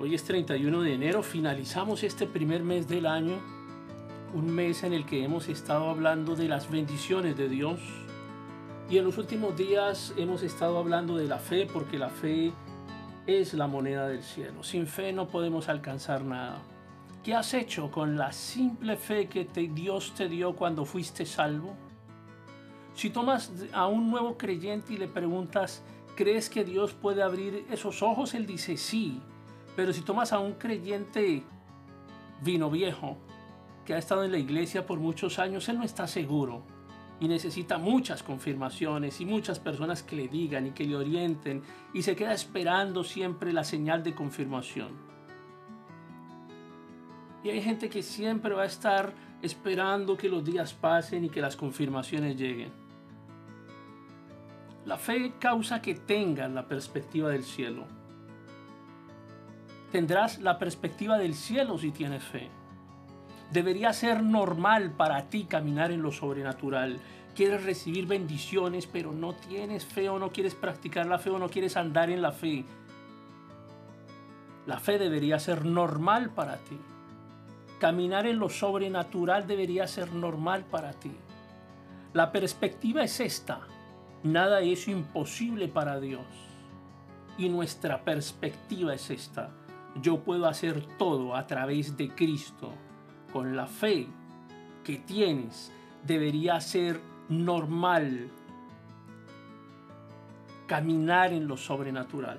Hoy es 31 de enero, finalizamos este primer mes del año, un mes en el que hemos estado hablando de las bendiciones de Dios y en los últimos días hemos estado hablando de la fe porque la fe es la moneda del cielo. Sin fe no podemos alcanzar nada. ¿Qué has hecho con la simple fe que Dios te dio cuando fuiste salvo? Si tomas a un nuevo creyente y le preguntas, ¿crees que Dios puede abrir esos ojos? Él dice sí. Pero si tomas a un creyente vino viejo, que ha estado en la iglesia por muchos años, él no está seguro y necesita muchas confirmaciones y muchas personas que le digan y que le orienten y se queda esperando siempre la señal de confirmación. Y hay gente que siempre va a estar esperando que los días pasen y que las confirmaciones lleguen. La fe causa que tengan la perspectiva del cielo tendrás la perspectiva del cielo si tienes fe. Debería ser normal para ti caminar en lo sobrenatural. Quieres recibir bendiciones, pero no tienes fe o no quieres practicar la fe o no quieres andar en la fe. La fe debería ser normal para ti. Caminar en lo sobrenatural debería ser normal para ti. La perspectiva es esta. Nada es imposible para Dios. Y nuestra perspectiva es esta yo puedo hacer todo a través de Cristo. Con la fe que tienes, debería ser normal caminar en lo sobrenatural.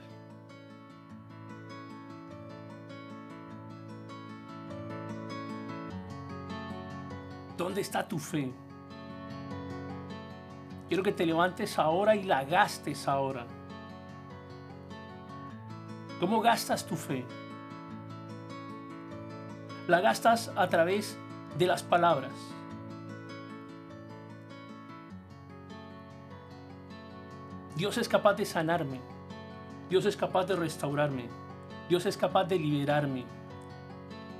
¿Dónde está tu fe? Quiero que te levantes ahora y la gastes ahora. ¿Cómo gastas tu fe? La gastas a través de las palabras. Dios es capaz de sanarme. Dios es capaz de restaurarme. Dios es capaz de liberarme.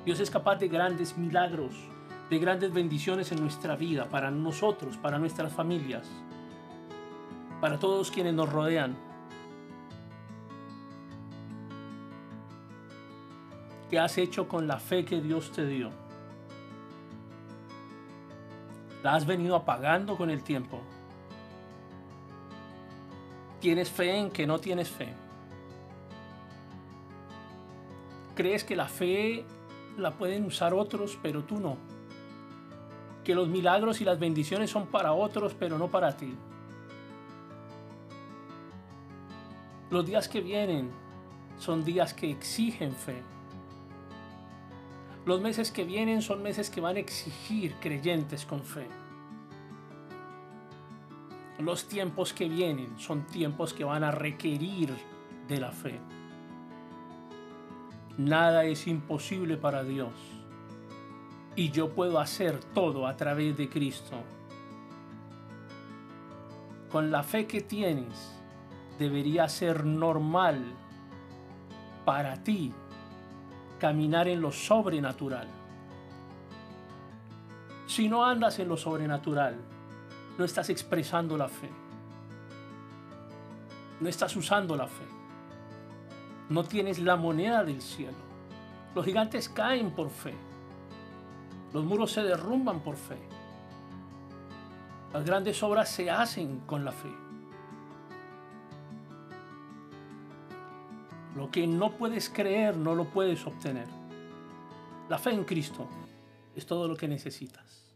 Dios es capaz de grandes milagros, de grandes bendiciones en nuestra vida, para nosotros, para nuestras familias, para todos quienes nos rodean. ¿Qué has hecho con la fe que Dios te dio? ¿La has venido apagando con el tiempo? ¿Tienes fe en que no tienes fe? ¿Crees que la fe la pueden usar otros, pero tú no? Que los milagros y las bendiciones son para otros, pero no para ti. Los días que vienen son días que exigen fe. Los meses que vienen son meses que van a exigir creyentes con fe. Los tiempos que vienen son tiempos que van a requerir de la fe. Nada es imposible para Dios. Y yo puedo hacer todo a través de Cristo. Con la fe que tienes, debería ser normal para ti caminar en lo sobrenatural. Si no andas en lo sobrenatural, no estás expresando la fe. No estás usando la fe. No tienes la moneda del cielo. Los gigantes caen por fe. Los muros se derrumban por fe. Las grandes obras se hacen con la fe. Lo que no puedes creer no lo puedes obtener. La fe en Cristo es todo lo que necesitas.